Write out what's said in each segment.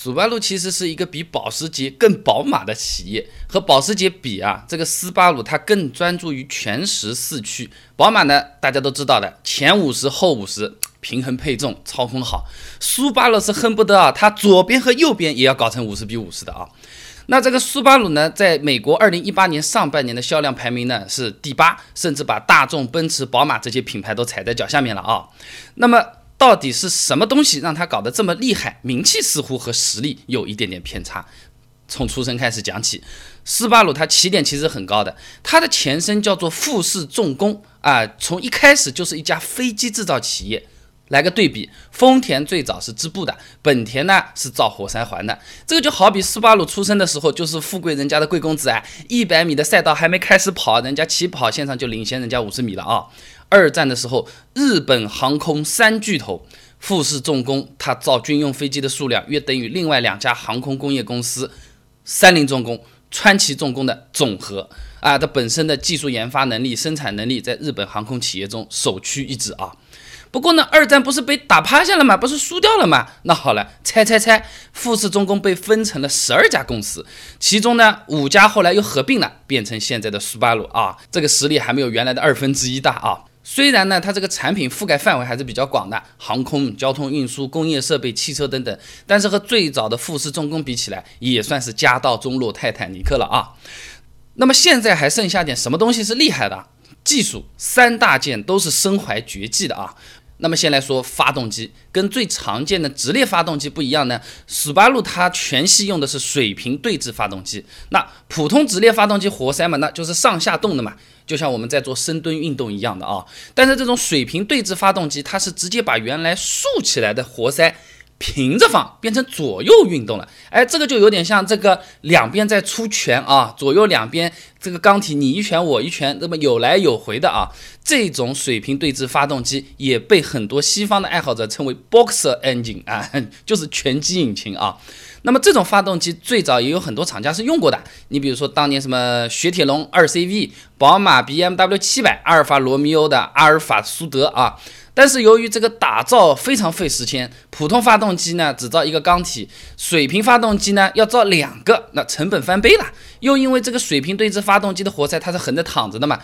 斯巴鲁其实是一个比保时捷更宝马的企业，和保时捷比啊，这个斯巴鲁它更专注于全时四驱。宝马呢，大家都知道的，前五十后五十，平衡配重，操控好。斯巴鲁是恨不得啊，它左边和右边也要搞成五十比五十的啊。那这个斯巴鲁呢，在美国二零一八年上半年的销量排名呢是第八，甚至把大众、奔驰、宝马这些品牌都踩在脚下面了啊。那么。到底是什么东西让他搞得这么厉害？名气似乎和实力有一点点偏差。从出生开始讲起，斯巴鲁它起点其实很高的，它的前身叫做富士重工啊，从一开始就是一家飞机制造企业。来个对比，丰田最早是织布的，本田呢是造活塞环的。这个就好比斯巴鲁出生的时候就是富贵人家的贵公子啊，一百米的赛道还没开始跑，人家起跑线上就领先人家五十米了啊。二战的时候，日本航空三巨头富士重工，它造军用飞机的数量约等于另外两家航空工业公司三菱重工、川崎重工的总和啊！它本身的技术研发能力、生产能力，在日本航空企业中首屈一指啊。不过呢，二战不是被打趴下了吗？不是输掉了吗？那好了，猜猜猜，富士重工被分成了十二家公司，其中呢五家后来又合并了，变成现在的斯巴鲁啊。这个实力还没有原来的二分之一大啊。虽然呢，它这个产品覆盖范围还是比较广的，航空、交通运输、工业设备、汽车等等，但是和最早的富士重工比起来，也算是家道中落泰坦尼克了啊。那么现在还剩下点什么东西是厉害的？技术三大件都是身怀绝技的啊。那么先来说发动机，跟最常见的直列发动机不一样呢。斯巴鲁它全系用的是水平对置发动机。那普通直列发动机活塞嘛，那就是上下动的嘛，就像我们在做深蹲运动一样的啊。但是这种水平对置发动机，它是直接把原来竖起来的活塞。平着放变成左右运动了，哎，这个就有点像这个两边在出拳啊，左右两边这个钢体你一拳我一拳，那么有来有回的啊。这种水平对置发动机也被很多西方的爱好者称为 boxer engine 啊，就是拳击引擎啊。那么这种发动机最早也有很多厂家是用过的，你比如说当年什么雪铁龙二 CV、宝马 BMW 七百、阿尔法罗密欧的阿尔法苏德啊。但是由于这个打造非常费时间，普通发动机呢只造一个缸体，水平发动机呢要造两个，那成本翻倍了。又因为这个水平对置发动机的活塞它是横着躺着的嘛，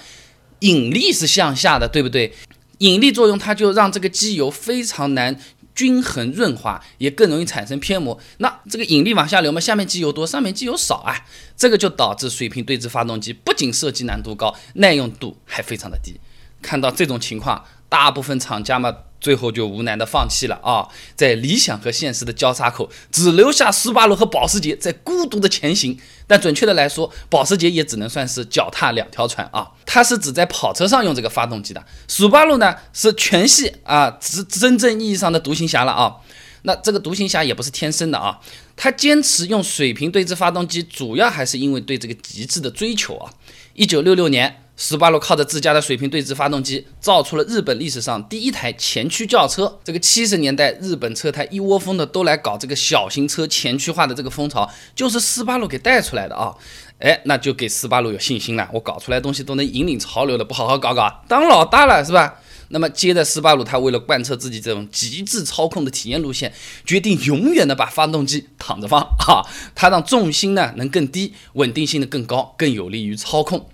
引力是向下的，对不对？引力作用它就让这个机油非常难均衡润滑，也更容易产生偏磨。那这个引力往下流嘛，下面机油多，上面机油少啊，这个就导致水平对置发动机不仅设计难度高，耐用度还非常的低。看到这种情况。大部分厂家嘛，最后就无奈的放弃了啊，在理想和现实的交叉口，只留下斯巴鲁和保时捷在孤独的前行。但准确的来说，保时捷也只能算是脚踏两条船啊，它是只在跑车上用这个发动机的。斯巴鲁呢，是全系啊，真真正意义上的独行侠了啊。那这个独行侠也不是天生的啊，他坚持用水平对置发动机，主要还是因为对这个极致的追求啊。一九六六年。斯巴鲁靠着自家的水平对置发动机，造出了日本历史上第一台前驱轿车。这个七十年代日本车胎一窝蜂的都来搞这个小型车前驱化的这个风潮，就是斯巴鲁给带出来的啊！哎，那就给斯巴鲁有信心了，我搞出来东西都能引领潮流的，不好好搞搞，当老大了是吧？那么接着斯巴鲁他为了贯彻自己这种极致操控的体验路线，决定永远的把发动机躺着放啊，它让重心呢能更低，稳定性的更高，更有利于操控。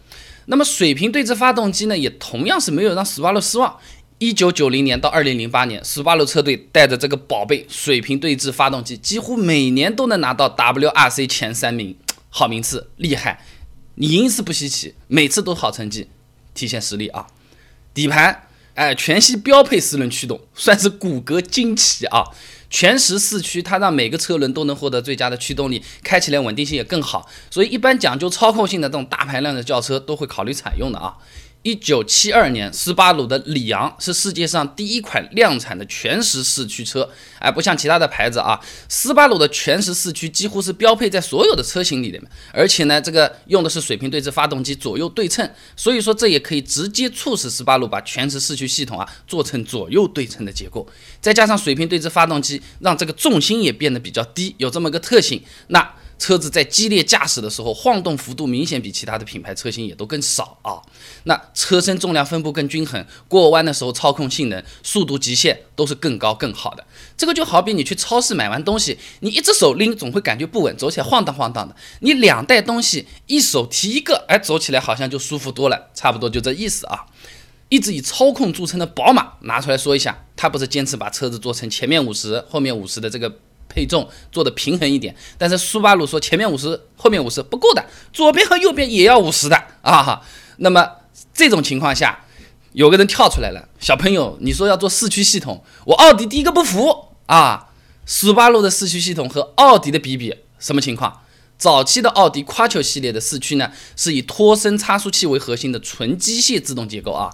那么水平对置发动机呢，也同样是没有让斯巴鲁失望。一九九零年到二零零八年，斯巴鲁车队带着这个宝贝水平对置发动机，几乎每年都能拿到 WRC 前三名，好名次，厉害。你赢一次不稀奇，每次都好成绩，体现实力啊。底盘，哎，全系标配四轮驱动，算是骨骼惊奇啊。全时四驱，它让每个车轮都能获得最佳的驱动力，开起来稳定性也更好，所以一般讲究操控性的这种大排量的轿车都会考虑采用的啊。一九七二年，斯巴鲁的里昂是世界上第一款量产的全时四驱车。哎，不像其他的牌子啊，斯巴鲁的全时四驱几乎是标配在所有的车型里的，而且呢，这个用的是水平对置发动机，左右对称，所以说这也可以直接促使斯巴鲁把全时四驱系统啊做成左右对称的结构。再加上水平对置发动机，让这个重心也变得比较低，有这么个特性，那。车子在激烈驾驶的时候，晃动幅度明显比其他的品牌车型也都更少啊。那车身重量分布更均衡，过弯的时候操控性能、速度极限都是更高更好的。这个就好比你去超市买完东西，你一只手拎总会感觉不稳，走起来晃荡晃荡的。你两袋东西，一手提一个，哎，走起来好像就舒服多了，差不多就这意思啊。一直以操控著称的宝马拿出来说一下，它不是坚持把车子做成前面五十、后面五十的这个配重做的平衡一点，但是苏巴鲁说前面五十、后面五十不够的，左边和右边也要五十的啊。那么这种情况下，有个人跳出来了，小朋友，你说要做四驱系统，我奥迪第一个不服啊。苏巴鲁的四驱系统和奥迪的比比，什么情况？早期的奥迪 Quattro 系列的四驱呢，是以托森差速器为核心的纯机械自动结构啊。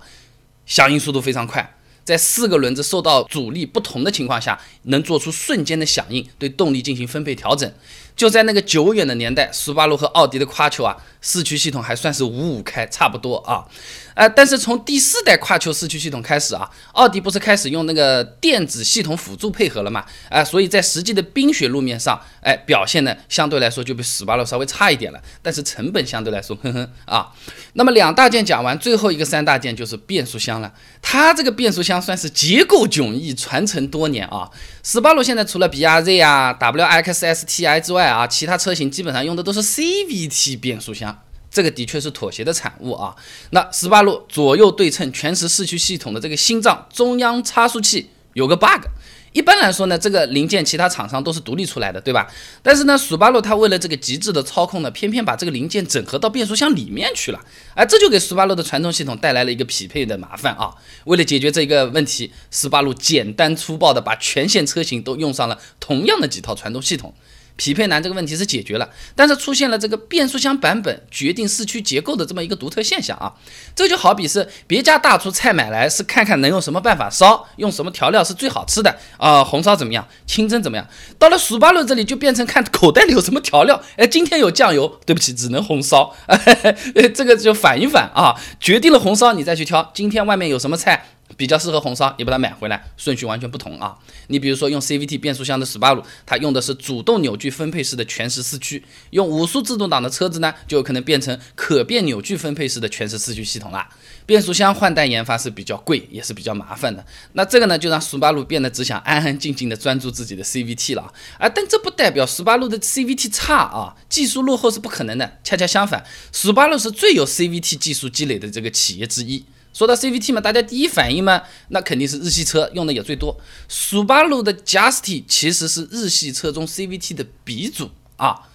响应速度非常快，在四个轮子受到阻力不同的情况下，能做出瞬间的响应，对动力进行分配调整。就在那个久远的年代，斯巴鲁和奥迪的夸丘啊，四驱系统还算是五五开，差不多啊。呃，但是从第四代跨球四驱系统开始啊，奥迪不是开始用那个电子系统辅助配合了嘛？啊，所以在实际的冰雪路面上，哎，表现呢相对来说就比斯巴鲁稍微差一点了。但是成本相对来说，哼哼啊。那么两大件讲完，最后一个三大件就是变速箱了。它这个变速箱算是结构迥异，传承多年啊。斯巴鲁现在除了 BRZ 啊、WX STI 之外啊，其他车型基本上用的都是 CVT 变速箱。这个的确是妥协的产物啊。那斯巴鲁左右对称全时四驱系统的这个心脏中央差速器有个 bug。一般来说呢，这个零件其他厂商都是独立出来的，对吧？但是呢，斯巴鲁它为了这个极致的操控呢，偏偏把这个零件整合到变速箱里面去了，哎，这就给斯巴鲁的传动系统带来了一个匹配的麻烦啊。为了解决这个问题，斯巴鲁简单粗暴的把全线车型都用上了同样的几套传动系统。匹配难这个问题是解决了，但是出现了这个变速箱版本决定四驱结构的这么一个独特现象啊，这就好比是别家大厨菜买来是看看能用什么办法烧，用什么调料是最好吃的啊，红烧怎么样，清蒸怎么样，到了蜀巴路这里就变成看口袋里有什么调料，哎，今天有酱油，对不起，只能红烧，这个就反一反啊，决定了红烧你再去挑，今天外面有什么菜。比较适合红烧，你把它买回来，顺序完全不同啊。你比如说用 CVT 变速箱的斯巴鲁，它用的是主动扭矩分配式的全时四驱；用五速自动挡的车子呢，就有可能变成可变扭矩分配式的全时四驱系统啦。变速箱换代研发是比较贵，也是比较麻烦的。那这个呢，就让斯巴鲁变得只想安安静静的专注自己的 CVT 了啊。但这不代表斯巴鲁的 CVT 差啊，技术落后是不可能的。恰恰相反，斯巴鲁是最有 CVT 技术积累的这个企业之一。说到 CVT 嘛，大家第一反应嘛，那肯定是日系车用的也最多。斯巴鲁的 Justy 其实是日系车中 CVT 的鼻祖啊，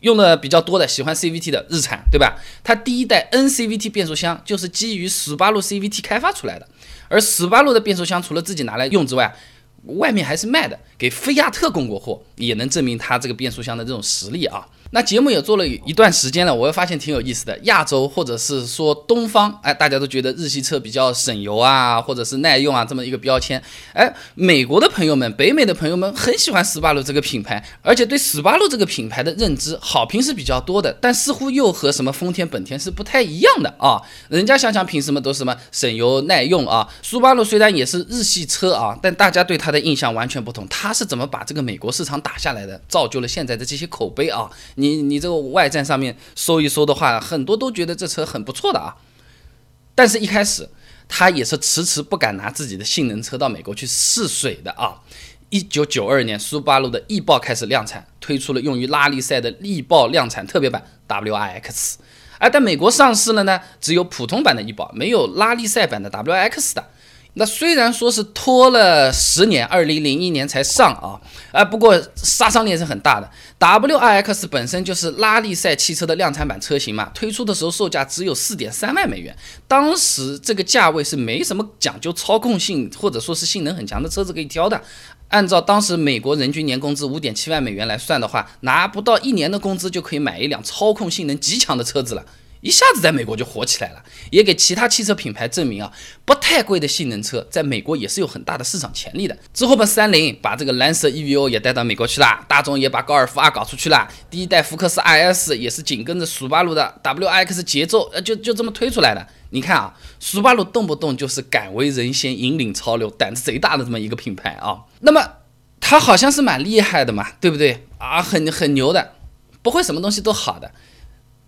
用的比较多的，喜欢 CVT 的日产，对吧？它第一代 NCVT 变速箱就是基于斯巴鲁 CVT 开发出来的，而斯巴鲁的变速箱除了自己拿来用之外，外面还是卖的，给菲亚特供过货，也能证明它这个变速箱的这种实力啊。那节目也做了一段时间了，我又发现挺有意思的。亚洲或者是说东方，哎，大家都觉得日系车比较省油啊，或者是耐用啊，这么一个标签。哎，美国的朋友们、北美的朋友们很喜欢斯巴鲁这个品牌，而且对斯巴鲁这个品牌的认知好评是比较多的。但似乎又和什么丰田、本田是不太一样的啊。人家想想凭什么都什么省油耐用啊？斯巴鲁虽然也是日系车啊，但大家对它的印象完全不同。它是怎么把这个美国市场打下来的，造就了现在的这些口碑啊？你你你这个外站上面搜一搜的话，很多都觉得这车很不错的啊。但是，一开始他也是迟迟不敢拿自己的性能车到美国去试水的啊。一九九二年，苏巴鲁的翼豹开始量产，推出了用于拉力赛的翼豹量产特别版 WRX。而在美国上市了呢，只有普通版的翼豹，没有拉力赛版的 WRX 的。那虽然说是拖了十年，二零零一年才上啊，啊，不过杀伤力是很大的。WRX 本身就是拉力赛汽车的量产版车型嘛，推出的时候售价只有四点三万美元，当时这个价位是没什么讲究操控性或者说是性能很强的车子可以挑的。按照当时美国人均年工资五点七万美元来算的话，拿不到一年的工资就可以买一辆操控性能极强的车子了。一下子在美国就火起来了，也给其他汽车品牌证明啊，不太贵的性能车在美国也是有很大的市场潜力的。之后吧，三菱把这个蓝色 EVO 也带到美国去了，大众也把高尔夫 R 搞出去了，第一代福克斯 IS 也是紧跟着苏巴路的 WX 节奏，呃，就就这么推出来的。你看啊，苏巴路动不动就是敢为人先、引领潮流、胆子贼大的这么一个品牌啊。那么它好像是蛮厉害的嘛，对不对啊？很很牛的。不会什么东西都好的。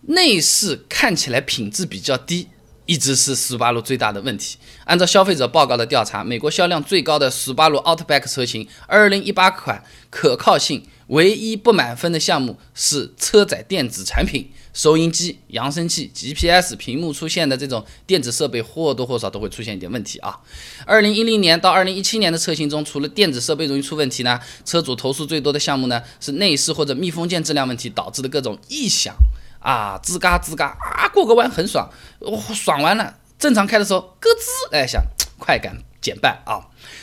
内饰看起来品质比较低，一直是斯巴鲁最大的问题。按照消费者报告的调查，美国销量最高的斯巴鲁 Outback 车型2018款可靠性唯一不满分的项目是车载电子产品，收音机、扬声器、GPS 屏幕出现的这种电子设备或多或少都会出现一点问题啊。2010年到2017年的车型中，除了电子设备容易出问题呢，车主投诉最多的项目呢是内饰或者密封件质量问题导致的各种异响。啊，吱嘎吱嘎啊，过个弯很爽，哦，爽完了，正常开的时候咯吱，哎，想快感减半啊，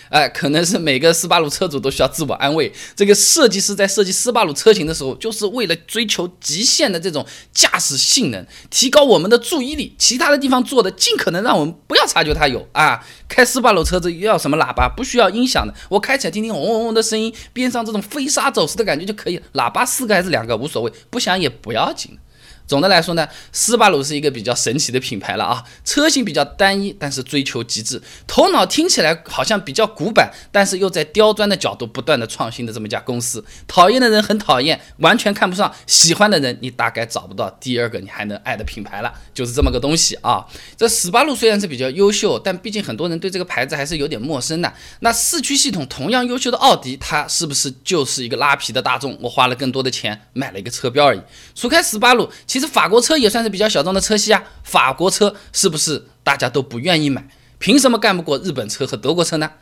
哎，可能是每个斯巴鲁车主都需要自我安慰，这个设计师在设计斯巴鲁车型的时候，就是为了追求极限的这种驾驶性能，提高我们的注意力，其他的地方做的尽可能让我们不要察觉它有啊。开斯巴鲁车子要什么喇叭？不需要音响的，我开起来听听嗡嗡嗡的声音，边上这种飞沙走石的感觉就可以了。喇叭四个还是两个无所谓，不响也不要紧。总的来说呢，斯巴鲁是一个比较神奇的品牌了啊，车型比较单一，但是追求极致，头脑听起来好像比较古板，但是又在刁钻的角度不断的创新的这么一家公司。讨厌的人很讨厌，完全看不上；喜欢的人，你大概找不到第二个你还能爱的品牌了，就是这么个东西啊。这斯巴鲁虽然是比较优秀，但毕竟很多人对这个牌子还是有点陌生的。那四驱系统同样优秀的奥迪，它是不是就是一个拉皮的大众？我花了更多的钱买了一个车标而已。除开斯巴鲁。其实法国车也算是比较小众的车系啊，法国车是不是大家都不愿意买？凭什么干不过日本车和德国车呢？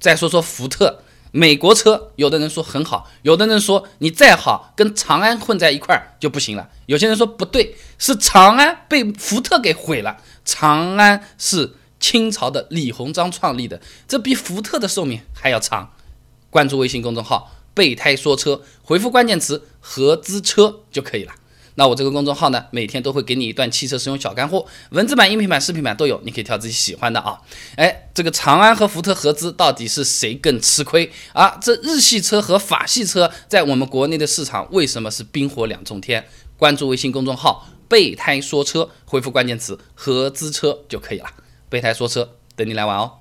再说说福特，美国车有的人说很好，有的人说你再好跟长安混在一块儿就不行了。有些人说不对，是长安被福特给毁了。长安是清朝的李鸿章创立的，这比福特的寿命还要长。关注微信公众号“备胎说车”，回复关键词“合资车”就可以了。那我这个公众号呢，每天都会给你一段汽车使用小干货，文字版、音频版、视频版都有，你可以挑自己喜欢的啊。哎，这个长安和福特合资到底是谁更吃亏啊？这日系车和法系车在我们国内的市场为什么是冰火两重天？关注微信公众号“备胎说车”，回复关键词“合资车”就可以了。备胎说车，等你来玩哦。